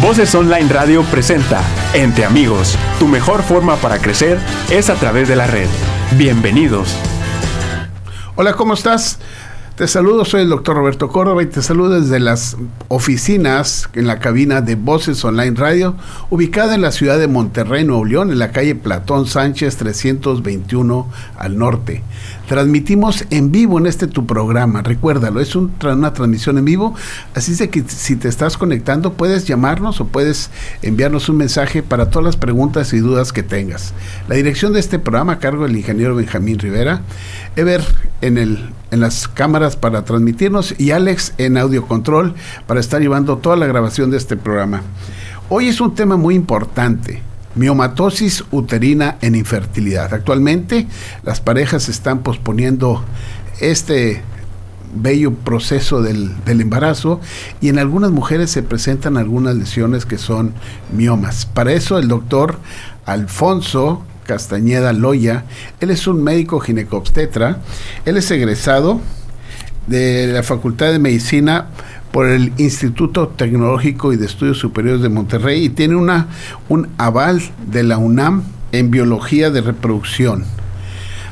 Voces Online Radio presenta Entre Amigos. Tu mejor forma para crecer es a través de la red. Bienvenidos. Hola, ¿cómo estás? Te saludo, soy el doctor Roberto Córdoba y te saludo desde las oficinas en la cabina de Voces Online Radio, ubicada en la ciudad de Monterrey, Nuevo León, en la calle Platón Sánchez 321 al norte. Transmitimos en vivo en este tu programa, recuérdalo, es una transmisión en vivo, así de que si te estás conectando puedes llamarnos o puedes enviarnos un mensaje para todas las preguntas y dudas que tengas. La dirección de este programa a cargo del ingeniero Benjamín Rivera, Ever en, el, en las cámaras para transmitirnos y Alex en audio control para estar llevando toda la grabación de este programa. Hoy es un tema muy importante miomatosis uterina en infertilidad. Actualmente las parejas están posponiendo este bello proceso del, embarazo y en algunas mujeres se presentan algunas lesiones que son miomas. Para eso el doctor Alfonso Castañeda Loya, él es un médico ginecobstetra, él es egresado de la Facultad de Medicina por el Instituto Tecnológico y de Estudios Superiores de Monterrey y tiene una, un aval de la UNAM en biología de reproducción.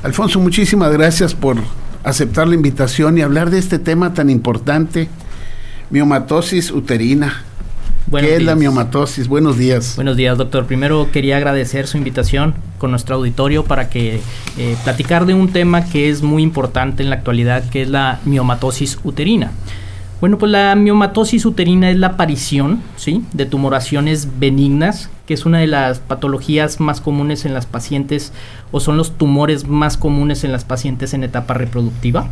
Alfonso, muchísimas gracias por aceptar la invitación y hablar de este tema tan importante, miomatosis uterina. ¿Qué es la miomatosis? Buenos días. Buenos días, doctor. Primero quería agradecer su invitación con nuestro auditorio para que eh, platicar de un tema que es muy importante en la actualidad, que es la miomatosis uterina. Bueno, pues la miomatosis uterina es la aparición ¿sí? de tumoraciones benignas, que es una de las patologías más comunes en las pacientes o son los tumores más comunes en las pacientes en etapa reproductiva,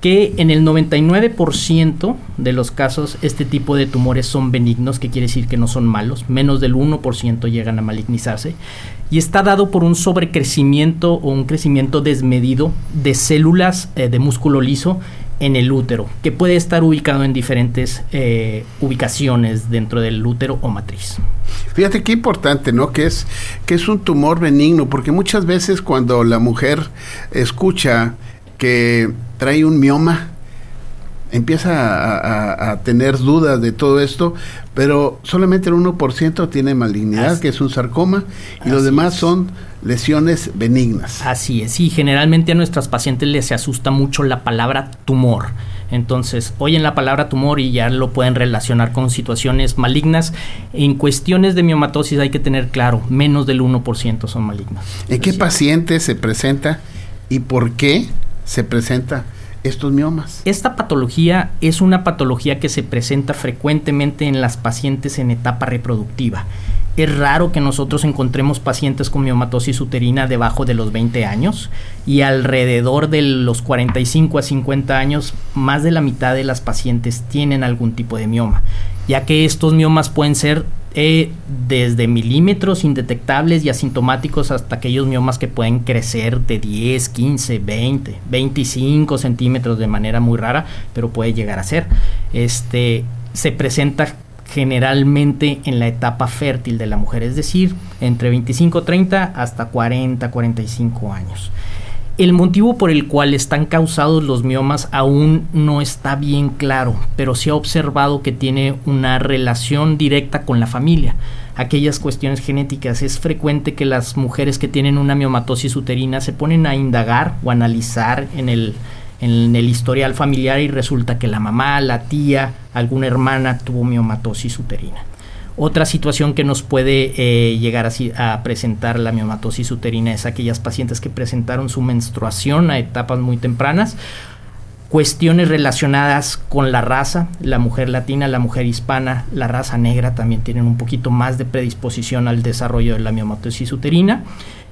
que en el 99% de los casos este tipo de tumores son benignos, que quiere decir que no son malos, menos del 1% llegan a malignizarse, y está dado por un sobrecrecimiento o un crecimiento desmedido de células eh, de músculo liso en el útero, que puede estar ubicado en diferentes eh, ubicaciones dentro del útero o matriz. Fíjate qué importante, ¿no? Que es, que es un tumor benigno, porque muchas veces cuando la mujer escucha que trae un mioma, empieza a, tener dudas de todo esto, pero solamente el 1% tiene malignidad, que es un sarcoma, y los demás son lesiones benignas. Así es, y generalmente a nuestras pacientes les asusta mucho la palabra tumor. Entonces, oyen la palabra tumor y ya lo pueden relacionar con situaciones malignas. En cuestiones de miomatosis hay que tener claro, menos del 1% son malignas. ¿En qué paciente se presenta y por qué se presenta? estos miomas. Esta patología es una patología que se presenta frecuentemente en las pacientes en etapa reproductiva. Es raro que nosotros encontremos pacientes con miomatosis uterina debajo de los 20 años y alrededor de los 45 a 50 años más de la mitad de las pacientes tienen algún tipo de mioma, ya que estos miomas pueden ser eh, desde milímetros indetectables y asintomáticos hasta aquellos miomas que pueden crecer de 10, 15, 20, 25 centímetros de manera muy rara, pero puede llegar a ser. Este se presenta generalmente en la etapa fértil de la mujer, es decir, entre 25, 30 hasta 40, 45 años. El motivo por el cual están causados los miomas aún no está bien claro, pero se ha observado que tiene una relación directa con la familia. Aquellas cuestiones genéticas. Es frecuente que las mujeres que tienen una miomatosis uterina se ponen a indagar o analizar en el, en el historial familiar y resulta que la mamá, la tía, alguna hermana tuvo miomatosis uterina. Otra situación que nos puede eh, llegar a, presentar la miomatosis uterina es aquellas pacientes que presentaron su menstruación a etapas muy tempranas cuestiones relacionadas con la raza, la mujer latina, la mujer hispana, la raza negra también tienen un poquito más de predisposición al desarrollo de la miomatosis uterina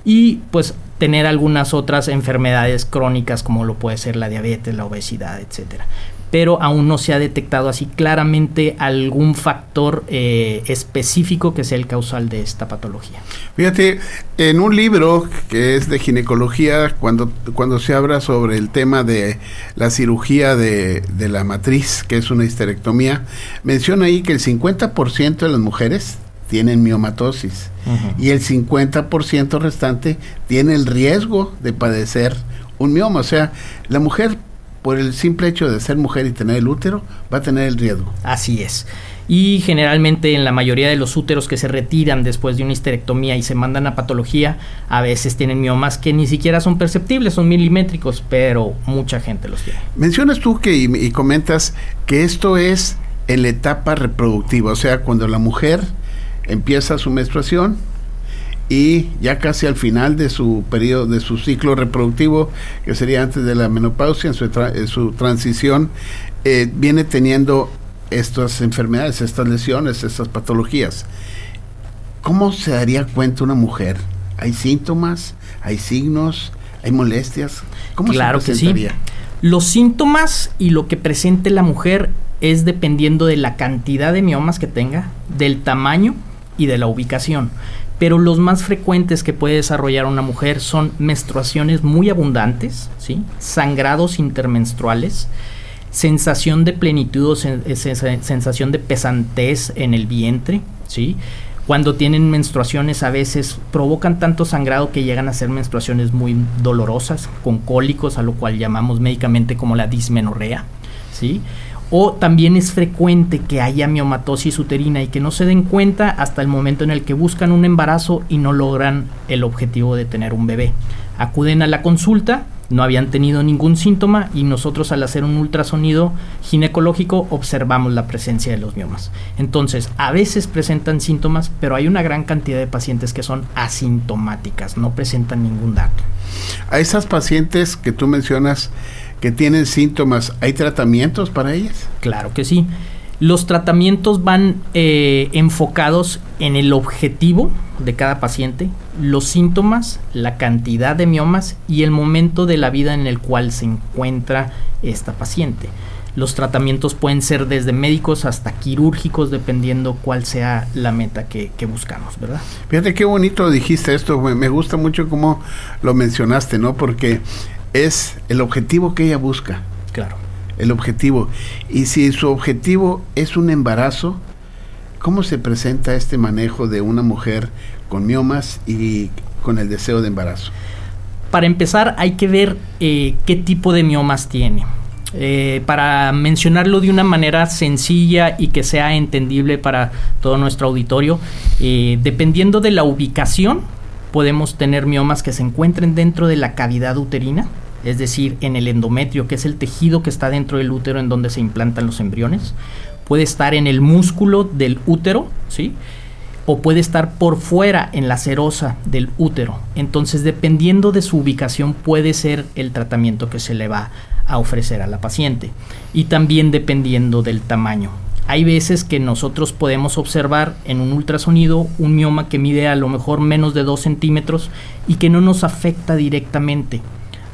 y pues tener algunas otras enfermedades crónicas como lo puede ser la diabetes, la obesidad, etcétera pero aún no se ha detectado así claramente algún factor eh, específico que sea el causal de esta patología. Fíjate, en un libro que es de ginecología, cuando, cuando se habla sobre el tema de la cirugía de, de la matriz, que es una histerectomía, menciona ahí que el 50% de las mujeres tienen miomatosis y el 50% restante tiene el riesgo de padecer un mioma. O sea, la mujer por el simple hecho de ser mujer y tener el útero, va a tener el riesgo. Así es. y generalmente en la mayoría de los úteros que se retiran después de una histerectomía y se mandan a patología, a veces tienen miomas que ni siquiera son perceptibles, son milimétricos, pero mucha gente los tiene. Mencionas tú que y, comentas que esto es en la etapa reproductiva, o sea, cuando la mujer empieza su menstruación y ya casi al final de su periodo, de su ciclo reproductivo, que sería antes de la menopausia, en su, en su transición, eh, viene teniendo estas enfermedades, estas lesiones, estas patologías. ¿Cómo se daría cuenta una mujer? ¿Hay síntomas? ¿Hay signos? ¿Hay molestias? ¿Cómo claro se presentaría? Que sí. Los síntomas y lo que presente la mujer es dependiendo de la cantidad de miomas que tenga, del tamaño y de la ubicación. Pero los más frecuentes que puede desarrollar una mujer son menstruaciones muy abundantes, ¿sí? sangrados intermenstruales, sensación de plenitud o sensación de pesantez en el vientre, ¿sí? Cuando tienen menstruaciones a veces provocan tanto sangrado que llegan a ser menstruaciones muy dolorosas, con cólicos, a lo cual llamamos médicamente como la dismenorrea, ¿sí? O también es frecuente que haya miomatosis uterina y que no se den cuenta hasta el momento en el que buscan un embarazo y no logran el objetivo de tener un bebé. Acuden a la consulta, no habían tenido ningún síntoma y nosotros al hacer un ultrasonido ginecológico observamos la presencia de los miomas. Entonces, a veces presentan síntomas, pero hay una gran cantidad de pacientes que son asintomáticas, no presentan ningún dato. A esas pacientes que tú mencionas que tienen síntomas, ¿hay tratamientos para ellas? Claro que sí. Los tratamientos van eh, enfocados en el objetivo de cada paciente, los síntomas, la cantidad de miomas y el momento de la vida en el cual se encuentra esta paciente. Los tratamientos pueden ser desde médicos hasta quirúrgicos, dependiendo cuál sea la meta que, buscamos, ¿verdad? Fíjate qué bonito dijiste esto, me gusta mucho cómo lo mencionaste, ¿no? Porque es el objetivo que ella busca. Claro el objetivo. Y si su objetivo es un embarazo, ¿cómo se presenta este manejo de una mujer con miomas y con el deseo de embarazo? Para empezar, hay que ver eh, qué tipo de miomas tiene. Eh, para mencionarlo de una manera sencilla y que sea entendible para todo nuestro auditorio, eh, dependiendo de la ubicación, podemos tener miomas que se encuentren dentro de la cavidad uterina, es decir, en el endometrio, que es el tejido que está dentro del útero en donde se implantan los embriones, puede estar en el músculo del útero, ¿sí? O puede estar por fuera en la serosa del útero. Entonces, dependiendo de su ubicación, puede ser el tratamiento que se le va a ofrecer a la paciente. Y también dependiendo del tamaño. Hay veces que nosotros podemos observar en un ultrasonido un mioma que mide a lo mejor menos de 2 centímetros y que no nos afecta directamente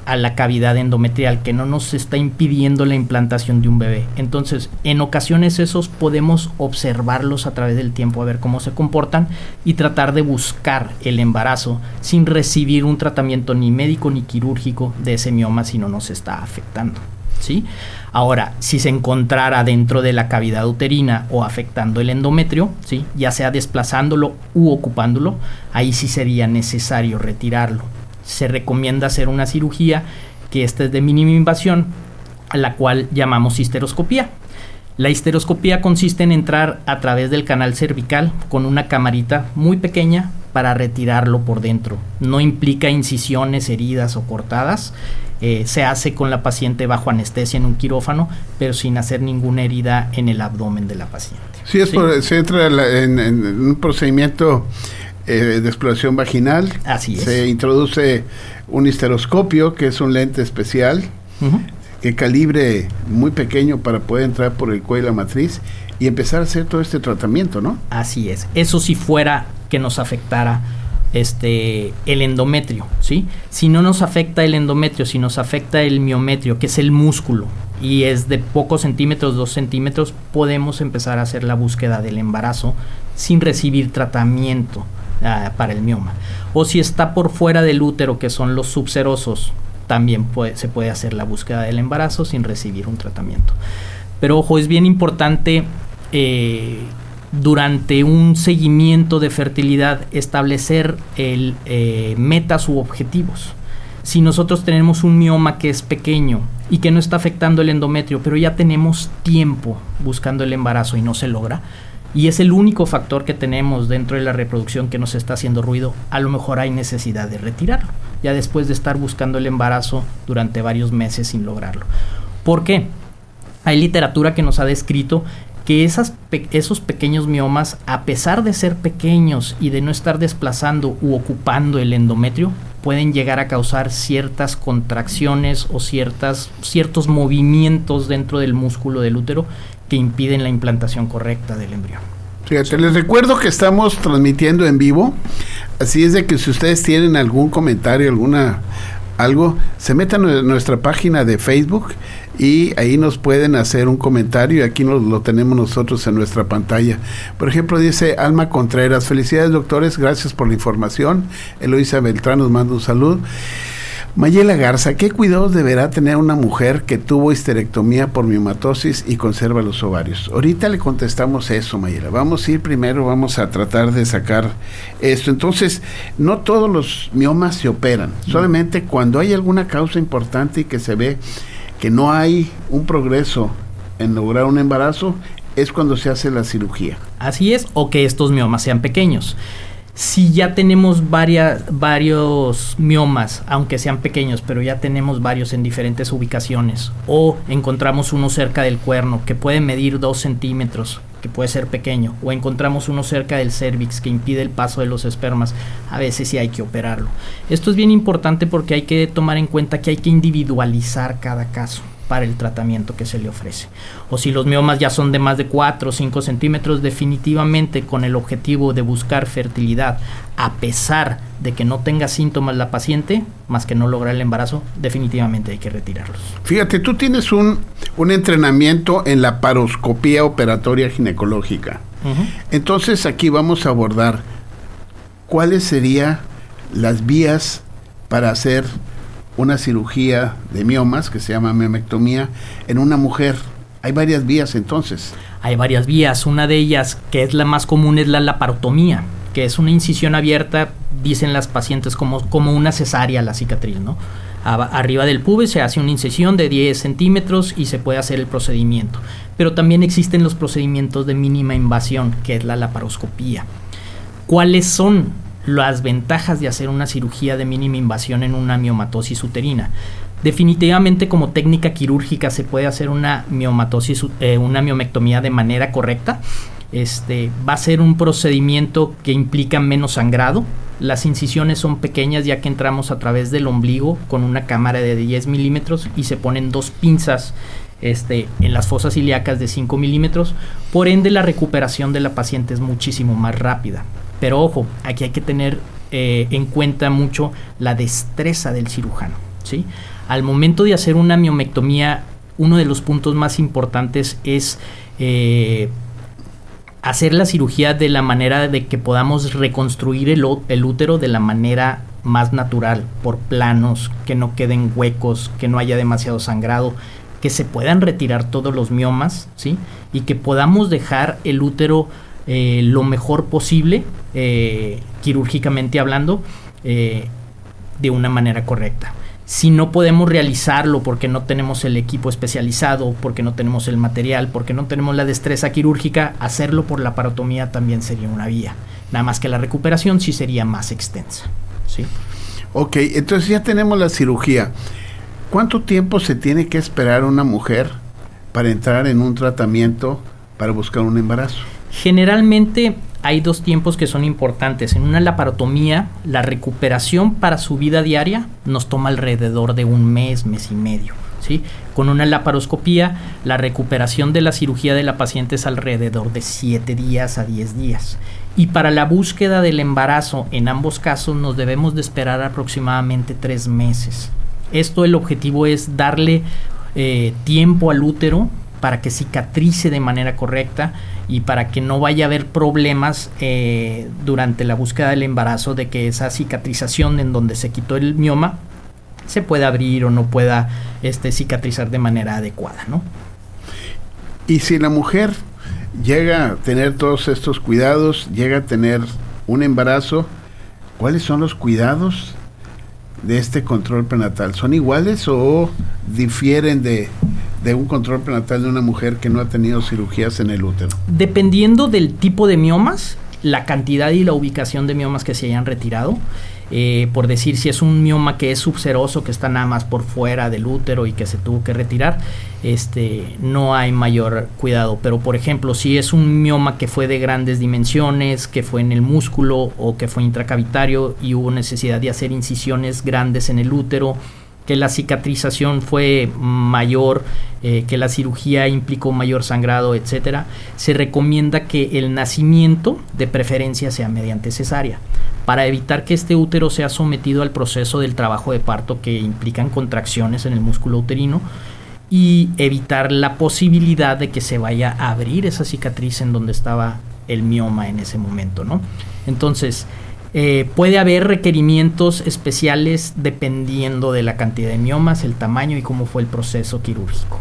a la cavidad endometrial que no nos está impidiendo la implantación de un bebé. Entonces, en ocasiones esos podemos observarlos a través del tiempo, a ver cómo se comportan y tratar de buscar el embarazo sin recibir un tratamiento ni médico ni quirúrgico de ese mioma si no nos está afectando. Ahora, si se encontrara dentro de la cavidad uterina o afectando el endometrio, ¿sí? ya sea desplazándolo u ocupándolo, ahí sí sería necesario retirarlo se recomienda hacer una cirugía que esta es de mínima invasión, a la cual llamamos histeroscopía. La histeroscopía consiste en entrar a través del canal cervical con una camarita muy pequeña para retirarlo por dentro. No implica incisiones, heridas o cortadas. Eh, se hace con la paciente bajo anestesia en un quirófano, pero sin hacer ninguna herida en el abdomen de la paciente. Sí, es se entra en, un procedimiento eh, de exploración vaginal. Así es. Se introduce un histeroscopio, que es un lente especial, que calibre muy pequeño para poder entrar por el cuello de la matriz y empezar a hacer todo este tratamiento, ¿no? Así es. Eso si fuera que nos afectara este el endometrio, ¿sí? Si no nos afecta el endometrio, si nos afecta el miometrio, que es el músculo, y es de pocos centímetros, dos centímetros, podemos empezar a hacer la búsqueda del embarazo sin recibir tratamiento. Ah, para el mioma. O si está por fuera del útero, que son los subserosos, también se puede hacer la búsqueda del embarazo sin recibir un tratamiento. Pero ojo, es bien importante eh, durante un seguimiento de fertilidad establecer el, eh, metas u objetivos. Si nosotros tenemos un mioma que es pequeño y que no está afectando el endometrio, pero ya tenemos tiempo buscando el embarazo y no se logra, y es el único factor que tenemos dentro de la reproducción que nos está haciendo ruido, a lo mejor hay necesidad de retirarlo, ya después de estar buscando el embarazo durante varios meses sin lograrlo. ¿Por qué? Hay literatura que nos ha descrito que esas esos pequeños miomas, a pesar de ser pequeños y de no estar desplazando u ocupando el endometrio, pueden llegar a causar ciertas contracciones o ciertas, ciertos movimientos dentro del músculo del útero que impiden la implantación correcta del embrión. Fíjate, les recuerdo que estamos transmitiendo en vivo, así es de que si ustedes tienen algún comentario, alguna algo, se metan en nuestra página de Facebook y ahí nos pueden hacer un comentario y aquí nos, lo tenemos nosotros en nuestra pantalla. Por ejemplo, dice Alma Contreras, felicidades doctores, gracias por la información. Eloisa Beltrán nos manda un saludo. Mayela Garza, ¿qué cuidados deberá tener una mujer que tuvo histerectomía por miomatosis y conserva los ovarios? Ahorita le contestamos eso, Mayela. Vamos a ir primero, vamos a tratar de sacar esto. Entonces, no todos los miomas se operan, solamente cuando hay alguna causa importante y que se ve que no hay un progreso en lograr un embarazo, es cuando se hace la cirugía. Así es, o que estos miomas sean pequeños si ya tenemos varias, varios miomas, aunque sean pequeños, pero ya tenemos varios en diferentes ubicaciones, o encontramos uno cerca del cuerno que puede medir 2 centímetros, que puede ser pequeño, o encontramos uno cerca del cervix que impide el paso de los espermas, a veces sí hay que operarlo. Esto es bien importante porque hay que tomar en cuenta que hay que individualizar cada caso para el tratamiento que se le ofrece. O si los miomas ya son de más de 4 o 5 centímetros, definitivamente con el objetivo de buscar fertilidad, a pesar de que no tenga síntomas la paciente, más que no logra el embarazo, definitivamente hay que retirarlos. Fíjate, tú tienes un, un entrenamiento en la paroscopía operatoria ginecológica. Entonces aquí vamos a abordar cuáles serían las vías para hacer una cirugía de miomas que se llama miomectomía en una mujer. Hay varias vías entonces. Hay varias vías. Una de ellas, que es la más común, es la laparotomía, que es una incisión abierta, dicen las pacientes, como, como una cesárea la cicatriz, ¿no? arriba del pube se hace una incisión de 10 centímetros y se puede hacer el procedimiento. Pero también existen los procedimientos de mínima invasión, que es la laparoscopía. ¿Cuáles son? Las ventajas de hacer una cirugía de mínima invasión en una miomatosis uterina. Definitivamente como técnica quirúrgica se puede hacer una miomatosis, eh, una miomectomía de manera correcta. Este, va a ser un procedimiento que implica menos sangrado. Las incisiones son pequeñas ya que entramos a través del ombligo con una cámara de 10 milímetros y se ponen dos pinzas este, en las fosas ilíacas de 5 milímetros. Por ende la recuperación de la paciente es muchísimo más rápida. Pero ojo, aquí hay que tener eh, en cuenta mucho la destreza del cirujano. ¿sí? Al momento de hacer una miomectomía, uno de los puntos más importantes es eh, hacer la cirugía de la manera de que podamos reconstruir el, el, útero de la manera más natural, por planos, que no queden huecos, que no haya demasiado sangrado, que se puedan retirar todos los miomas, ¿sí? Y que podamos dejar el útero eh, lo mejor posible, eh, quirúrgicamente hablando, eh, de una manera correcta. Si no podemos realizarlo porque no tenemos el equipo especializado, porque no tenemos el material, porque no tenemos la destreza quirúrgica, hacerlo por la parotomía también sería una vía. Nada más que la recuperación sí sería más extensa. ¿sí? Ok, entonces ya tenemos la cirugía. ¿Cuánto tiempo se tiene que esperar una mujer para entrar en un tratamiento para buscar un embarazo? Generalmente hay dos tiempos que son importantes. En una laparotomía, la recuperación para su vida diaria nos toma alrededor de un mes, mes y medio. ¿sí? Con una laparoscopía, la recuperación de la cirugía de la paciente es alrededor de 7 días a 10 días. Y para la búsqueda del embarazo, en ambos casos, nos debemos de esperar aproximadamente 3 meses. Esto el objetivo es darle eh, tiempo al útero para que cicatrice de manera correcta y para que no vaya a haber problemas eh, durante la búsqueda del embarazo de que esa cicatrización en donde se quitó el mioma se pueda abrir o no pueda este, cicatrizar de manera adecuada, ¿no? Y si la mujer llega a tener todos estos cuidados, llega a tener un embarazo, ¿cuáles son los cuidados de este control prenatal? ¿Son iguales o difieren de, de un control prenatal de una mujer que no ha tenido cirugías en el útero? Dependiendo del tipo de miomas, la cantidad y la ubicación de miomas que se hayan retirado, eh, por decir si es un mioma que es subseroso, que está nada más por fuera del útero y que se tuvo que retirar, este, no hay mayor cuidado. Pero por ejemplo, si es un mioma que fue de grandes dimensiones, que fue en el músculo o que fue intracavitario y hubo necesidad de hacer incisiones grandes en el útero, que la cicatrización fue mayor, eh, que la cirugía implicó mayor sangrado, etcétera, se recomienda que el nacimiento de preferencia sea mediante cesárea para evitar que este útero sea sometido al proceso del trabajo de parto que implican contracciones en el músculo uterino y evitar la posibilidad de que se vaya a abrir esa cicatriz en donde estaba el mioma en ese momento, ¿no? Entonces, eh, puede haber requerimientos especiales dependiendo de la cantidad de miomas, el tamaño y cómo fue el proceso quirúrgico.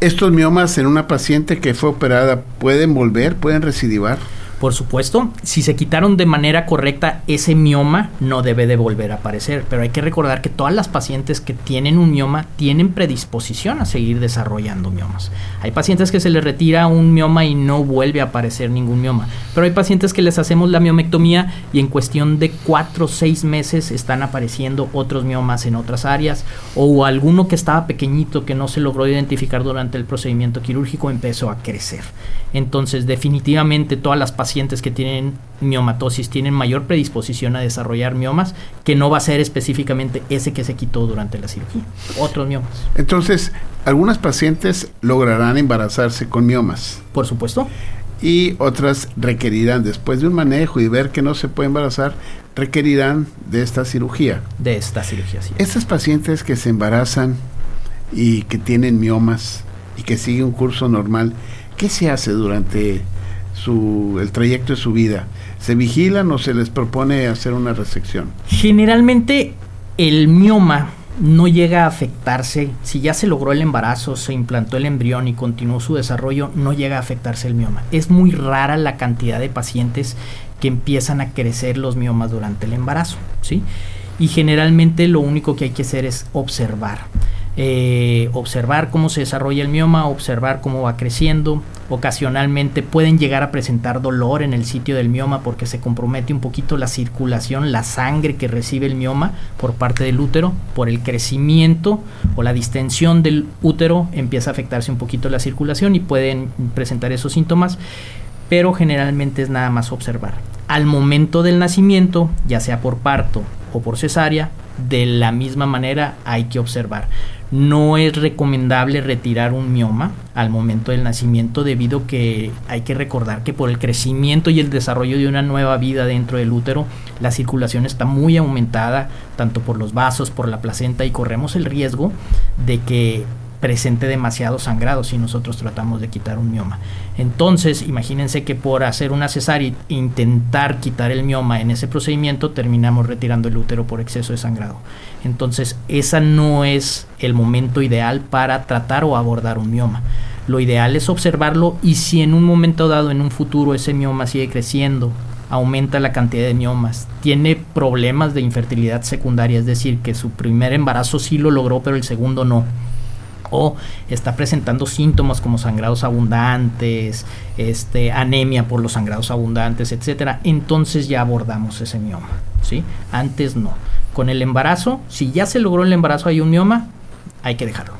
¿Estos miomas en una paciente que fue operada pueden volver, pueden recidivar? Por supuesto, si se quitaron de manera correcta, ese mioma no debe de volver a aparecer, pero hay que recordar que todas las pacientes que tienen un mioma tienen predisposición a seguir desarrollando miomas. Hay pacientes que se les retira un mioma y no vuelve a aparecer ningún mioma, pero hay pacientes que les hacemos la miomectomía y en cuestión de 4 o 6 meses están apareciendo otros miomas en otras áreas o alguno que estaba pequeñito que no se logró identificar durante el procedimiento quirúrgico empezó a crecer. Entonces, definitivamente todas las pacientes que tienen miomatosis tienen mayor predisposición a desarrollar miomas, que no va a ser específicamente ese que se quitó durante la cirugía, otros miomas. Entonces, algunas pacientes lograrán embarazarse con miomas. Por supuesto. Y otras requerirán, después de un manejo y ver que no se puede embarazar, requerirán de esta cirugía. De esta cirugía, sí. Estas pacientes que se embarazan y que tienen miomas y que siguen un curso normal, ¿qué se hace durante el trayecto de su vida? ¿Se vigilan o se les propone hacer una resección? Generalmente el mioma no llega a afectarse, si ya se logró el embarazo, se implantó el embrión y continuó su desarrollo, no llega a afectarse el mioma. Es muy rara la cantidad de pacientes que empiezan a crecer los miomas durante el embarazo, ¿sí? Y generalmente lo único que hay que hacer es observar. Eh, observar cómo se desarrolla el mioma, observar cómo va creciendo. Ocasionalmente pueden llegar a presentar dolor en el sitio del mioma porque se compromete un poquito la circulación, la sangre que recibe el mioma por parte del útero, por el crecimiento o la distensión del útero empieza a afectarse un poquito la circulación y pueden presentar esos síntomas, pero generalmente es nada más observar. Al momento del nacimiento, ya sea por parto o por cesárea, de la misma manera hay que observar. No es recomendable retirar un mioma al momento del nacimiento debido que hay que recordar que por el crecimiento y el desarrollo de una nueva vida dentro del útero, la circulación está muy aumentada, tanto por los vasos, por la placenta y corremos el riesgo de que presente demasiado sangrado si nosotros tratamos de quitar un mioma. Entonces, imagínense que por hacer una cesárea e intentar quitar el mioma en ese procedimiento, terminamos retirando el útero por exceso de sangrado. Entonces, esa no es el momento ideal para tratar o abordar un mioma. Lo ideal es observarlo y si en un momento dado, en un futuro, ese mioma sigue creciendo, aumenta la cantidad de miomas, tiene problemas de infertilidad secundaria, es decir, que su primer embarazo sí lo logró, pero el segundo no o está presentando síntomas como sangrados abundantes, este, anemia por los sangrados abundantes, etcétera, entonces ya abordamos ese mioma, ¿sí? Antes no. Con el embarazo, si ya se logró el embarazo hay un mioma, hay que dejarlo.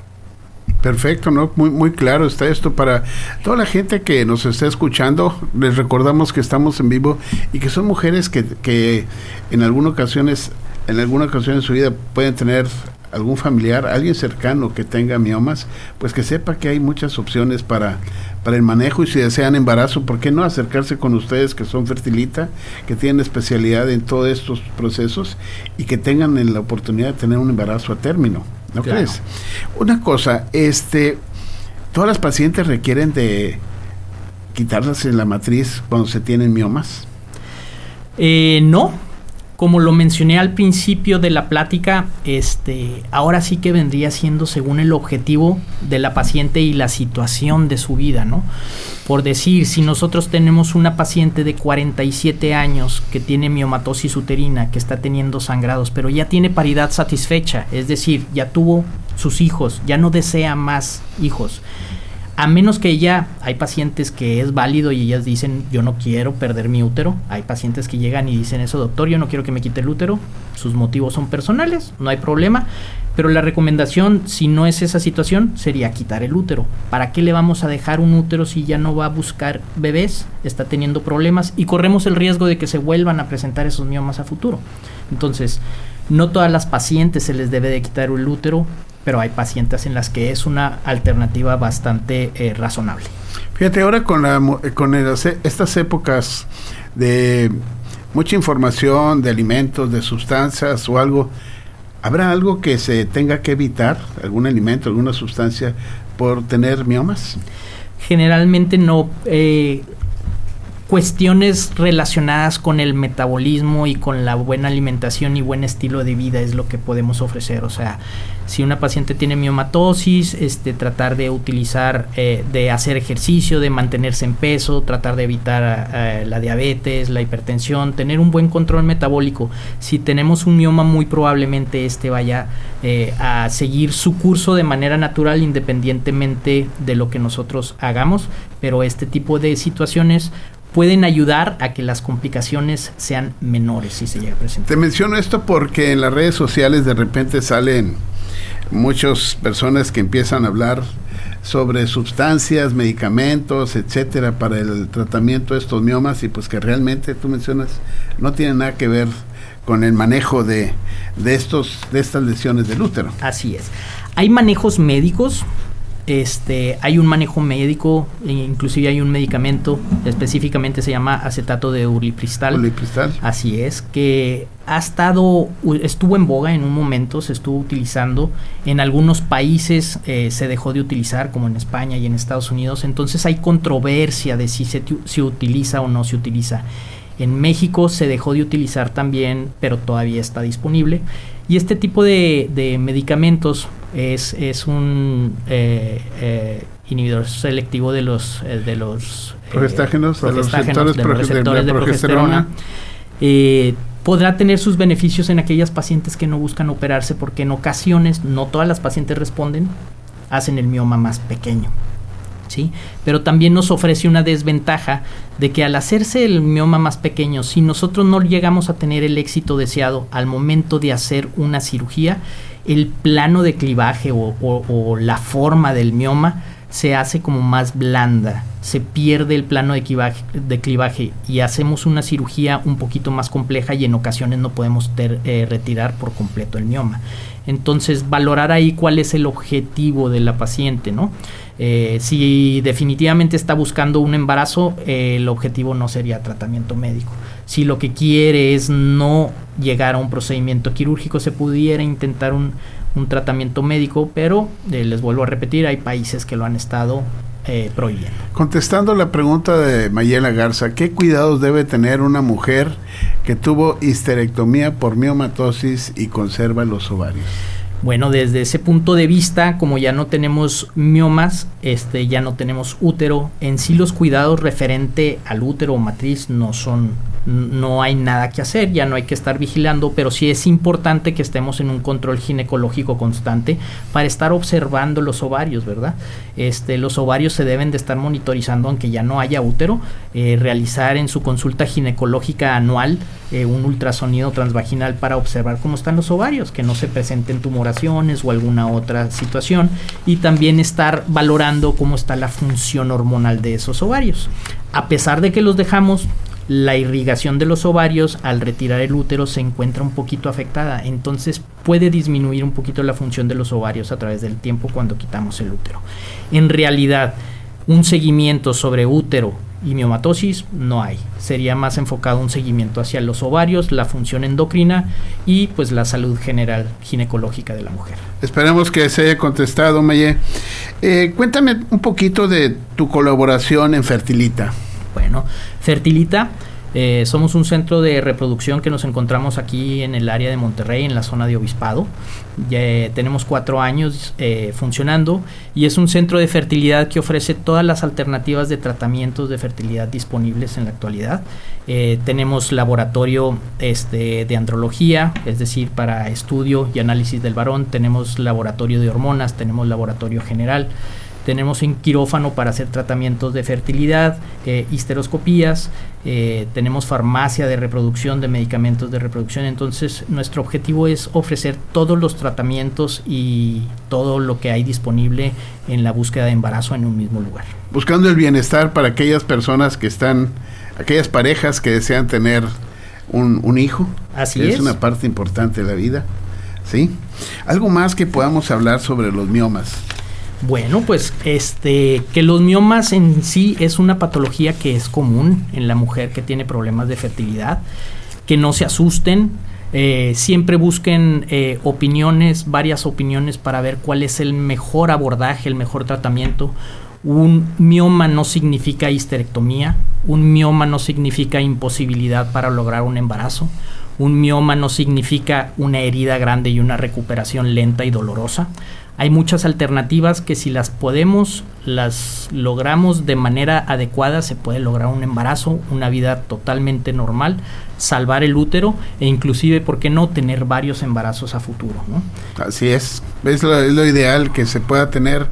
Perfecto, ¿no? Muy, muy claro está esto para toda la gente que nos está escuchando. Les recordamos que estamos en vivo y que son mujeres que, que en algunas ocasiones, en alguna ocasión en su vida pueden tener algún familiar, alguien cercano que tenga miomas, pues que sepa que hay muchas opciones para, para el manejo y si desean embarazo, ¿por qué no acercarse con ustedes que son fertilita, que tienen especialidad en todos estos procesos y que tengan la oportunidad de tener un embarazo a término? ¿No crees? Una cosa, este, todas las pacientes requieren de quitarse la matriz cuando se tienen miomas. Eh, no, como lo mencioné al principio de la plática, este, ahora sí que vendría siendo según el objetivo de la paciente y la situación de su vida, ¿no? Por decir, si nosotros tenemos una paciente de 47 años que tiene miomatosis uterina, que está teniendo sangrados, pero ya tiene paridad satisfecha, es decir, ya tuvo sus hijos, ya no desea más hijos a menos que ella, hay pacientes que es válido y ellas dicen, yo no quiero perder mi útero. Hay pacientes que llegan y dicen eso, doctor, yo no quiero que me quite el útero. Sus motivos son personales, no hay problema. Pero la recomendación, si no es esa situación, sería quitar el útero. ¿Para qué le vamos a dejar un útero si ya no va a buscar bebés? Está teniendo problemas y corremos el riesgo de que se vuelvan a presentar esos miomas a futuro. Entonces, no todas las pacientes se les debe de quitar el útero pero hay pacientes en las que es una alternativa bastante eh, razonable. Fíjate, ahora con, la, con estas épocas de mucha información de alimentos, de sustancias o algo, ¿habrá algo que se tenga que evitar, algún alimento, alguna sustancia, por tener miomas? Generalmente no. Eh, cuestiones relacionadas con el metabolismo y con la buena alimentación y buen estilo de vida es lo que podemos ofrecer. O sea, si una paciente tiene miomatosis, este, tratar de utilizar, eh, de hacer ejercicio, de mantenerse en peso, tratar de evitar eh, la diabetes, la hipertensión, tener un buen control metabólico. Si tenemos un mioma, muy probablemente este vaya eh, a seguir su curso de manera natural independientemente de lo que nosotros hagamos, pero este tipo de situaciones pueden ayudar a que las complicaciones sean menores si se llega a presentar. Te menciono esto porque en las redes sociales de repente salen muchas personas que empiezan a hablar sobre sustancias, medicamentos, etcétera, para el tratamiento de estos miomas y pues que realmente tú mencionas no tiene nada que ver con el manejo de, de estos de estas lesiones del útero. Así es. Hay manejos médicos este, hay un manejo médico, e inclusive hay un medicamento, específicamente se llama acetato de urlipristal. Urlipristal. Así es, que ha estado, estuvo en boga en un momento, se estuvo utilizando. En algunos países eh, se dejó de utilizar, como en España y en Estados Unidos. Entonces hay controversia de si se, se utiliza o no se utiliza. En México se dejó de utilizar también, pero todavía está disponible. Y este tipo de, de medicamentos es, es un eh, eh, inhibidor selectivo de los eh, de los progestágenos, de los receptores, de, progesterona. podrá tener sus beneficios en aquellas pacientes que no buscan operarse porque en ocasiones no todas las pacientes responden, hacen el mioma más pequeño. ¿Sí? Pero también nos ofrece una desventaja de que al hacerse el mioma más pequeño, si nosotros no llegamos a tener el éxito deseado al momento de hacer una cirugía, el plano de clivaje o, la forma del mioma se hace como más blanda, se pierde el plano de clivaje, y hacemos una cirugía un poquito más compleja y en ocasiones no podemos eh, retirar por completo el mioma. Entonces, valorar ahí cuál es el objetivo de la paciente, ¿no? Eh, si definitivamente está buscando un embarazo, el objetivo no sería tratamiento médico. Si lo que quiere es no llegar a un procedimiento quirúrgico, se pudiera intentar un, tratamiento médico, pero eh, les vuelvo a repetir, hay países que lo han estado eh, prohibiendo. Contestando la pregunta de Mayela Garza, ¿qué cuidados debe tener una mujer que tuvo histerectomía por miomatosis y conserva los ovarios? Bueno, desde ese punto de vista, como ya no tenemos miomas, este, ya no tenemos útero, en sí los cuidados referente al útero o matriz no son no hay nada que hacer, ya no hay que estar vigilando, pero sí es importante que estemos en un control ginecológico constante para estar observando los ovarios, ¿verdad? Este, los ovarios se deben de estar monitorizando aunque ya no haya útero, eh, realizar en su consulta ginecológica anual eh, un ultrasonido transvaginal para observar cómo están los ovarios, que no se presenten tumoraciones o alguna otra situación, y también estar valorando cómo está la función hormonal de esos ovarios. A pesar de que los dejamos la irrigación de los ovarios al retirar el útero se encuentra un poquito afectada, entonces puede disminuir un poquito la función de los ovarios a través del tiempo cuando quitamos el útero. En realidad, un seguimiento sobre útero y miomatosis no hay. Sería más enfocado un seguimiento hacia los ovarios, la función endocrina y pues la salud general ginecológica de la mujer. Esperemos que se haya contestado, Maye. Eh, cuéntame un poquito de tu colaboración en Fertilita. Bueno, Fertilita Eh, somos un centro de reproducción que nos encontramos aquí en el área de Monterrey, en la zona de Obispado. Ya eh, tenemos cuatro años eh, funcionando y es un centro de fertilidad que ofrece todas las alternativas de tratamientos de fertilidad disponibles en la actualidad. tenemos laboratorio este, de andrología, es decir, para estudio y análisis del varón. Tenemos laboratorio de hormonas, tenemos laboratorio general tenemos un quirófano para hacer tratamientos de fertilidad, eh, histeroscopías, eh, tenemos farmacia de reproducción, de medicamentos de reproducción. Entonces, nuestro objetivo es ofrecer todos los tratamientos y todo lo que hay disponible en la búsqueda de embarazo en un mismo lugar. Buscando el bienestar para aquellas personas que están, aquellas parejas que desean tener un, hijo. Así es. Es una parte importante de la vida. ¿Sí? Algo más que podamos hablar sobre los miomas. Bueno, pues este que los miomas en sí es una patología que es común en la mujer que tiene problemas de fertilidad, que no se asusten, eh, siempre busquen eh, opiniones, varias opiniones para ver cuál es el mejor abordaje, el mejor tratamiento. Un mioma no significa histerectomía, un mioma no significa imposibilidad para lograr un embarazo, un mioma no significa una herida grande y una recuperación lenta y dolorosa. Hay muchas alternativas que si las podemos, las logramos de manera adecuada, se puede lograr un embarazo, una vida totalmente normal, salvar el útero e inclusive, ¿por qué no tener varios embarazos a futuro? Así es, es lo, ideal que se pueda tener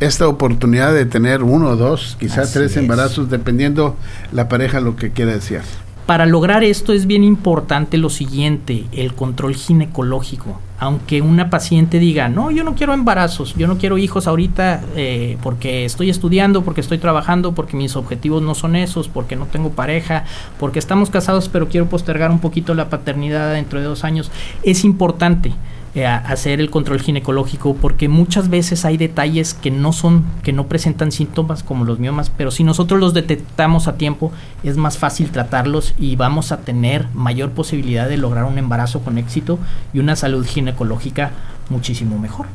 esta oportunidad de tener uno o dos, quizás tres embarazos, dependiendo la pareja lo que quiera decir. Para lograr esto es bien importante lo siguiente, el control ginecológico. Aunque una paciente diga, no, yo no quiero embarazos, yo no quiero hijos ahorita eh, porque estoy estudiando, porque estoy trabajando, porque mis objetivos no son esos, porque no tengo pareja, porque estamos casados pero quiero postergar un poquito la paternidad dentro de dos años, es importante eh, hacer el control ginecológico porque muchas veces hay detalles que no son que no presentan síntomas como los miomas pero si nosotros los detectamos a tiempo es más fácil tratarlos y vamos a tener mayor posibilidad de lograr un embarazo con éxito y una salud ginecológica muchísimo mejor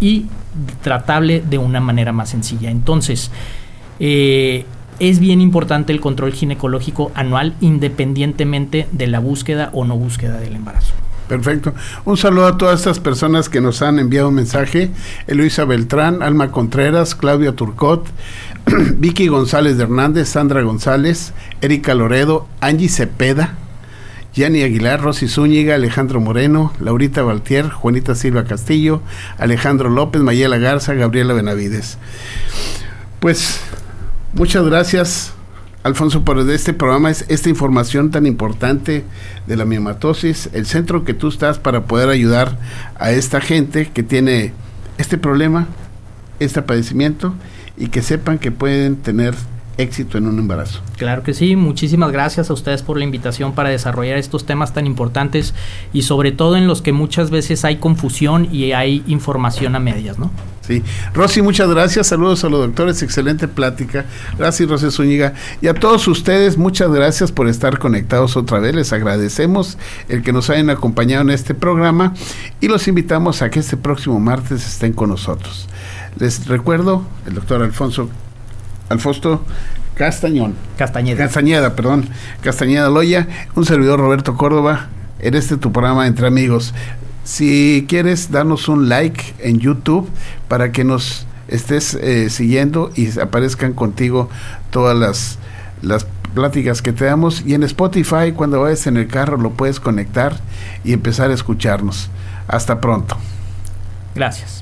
y tratable de una manera más sencilla entonces eh, es bien importante el control ginecológico anual independientemente de la búsqueda o no búsqueda del embarazo. Perfecto. Un saludo a todas estas personas que nos han enviado un mensaje. Eloisa Beltrán, Alma Contreras, Claudia Turcot, Vicky González de Hernández, Sandra González, Erika Loredo, Angie Cepeda, Yanni Aguilar, Rosy Zúñiga, Alejandro Moreno, Laurita Valtier, Juanita Silva Castillo, Alejandro López, Mayela Garza, Gabriela Benavides. Pues muchas gracias Alfonso, por este programa es esta información tan importante de la miomatosis, el centro que tú estás para poder ayudar a esta gente que tiene este problema, este padecimiento y que sepan que pueden tener éxito en un embarazo. Claro que sí, muchísimas gracias a ustedes por la invitación para desarrollar estos temas tan importantes y sobre todo en los que muchas veces hay confusión y hay información a medias, ¿no? Sí. Rosy, muchas gracias. Saludos a los doctores. Excelente plática. Gracias, Rosy Zúñiga. Y a todos ustedes, muchas gracias por estar conectados otra vez. Les agradecemos el que nos hayan acompañado en este programa y los invitamos a que este próximo martes estén con nosotros. Les recuerdo, el doctor Alfonso Alfonso Castañón. Castañeda. Castañeda, perdón. Castañeda Loya, un servidor Roberto Córdoba, en este tu programa Entre Amigos. Si quieres, darnos un like en YouTube para que nos estés eh, siguiendo y aparezcan contigo todas las, las pláticas que te damos. Y en Spotify, cuando vayas en el carro, lo puedes conectar y empezar a escucharnos. Hasta pronto. Gracias.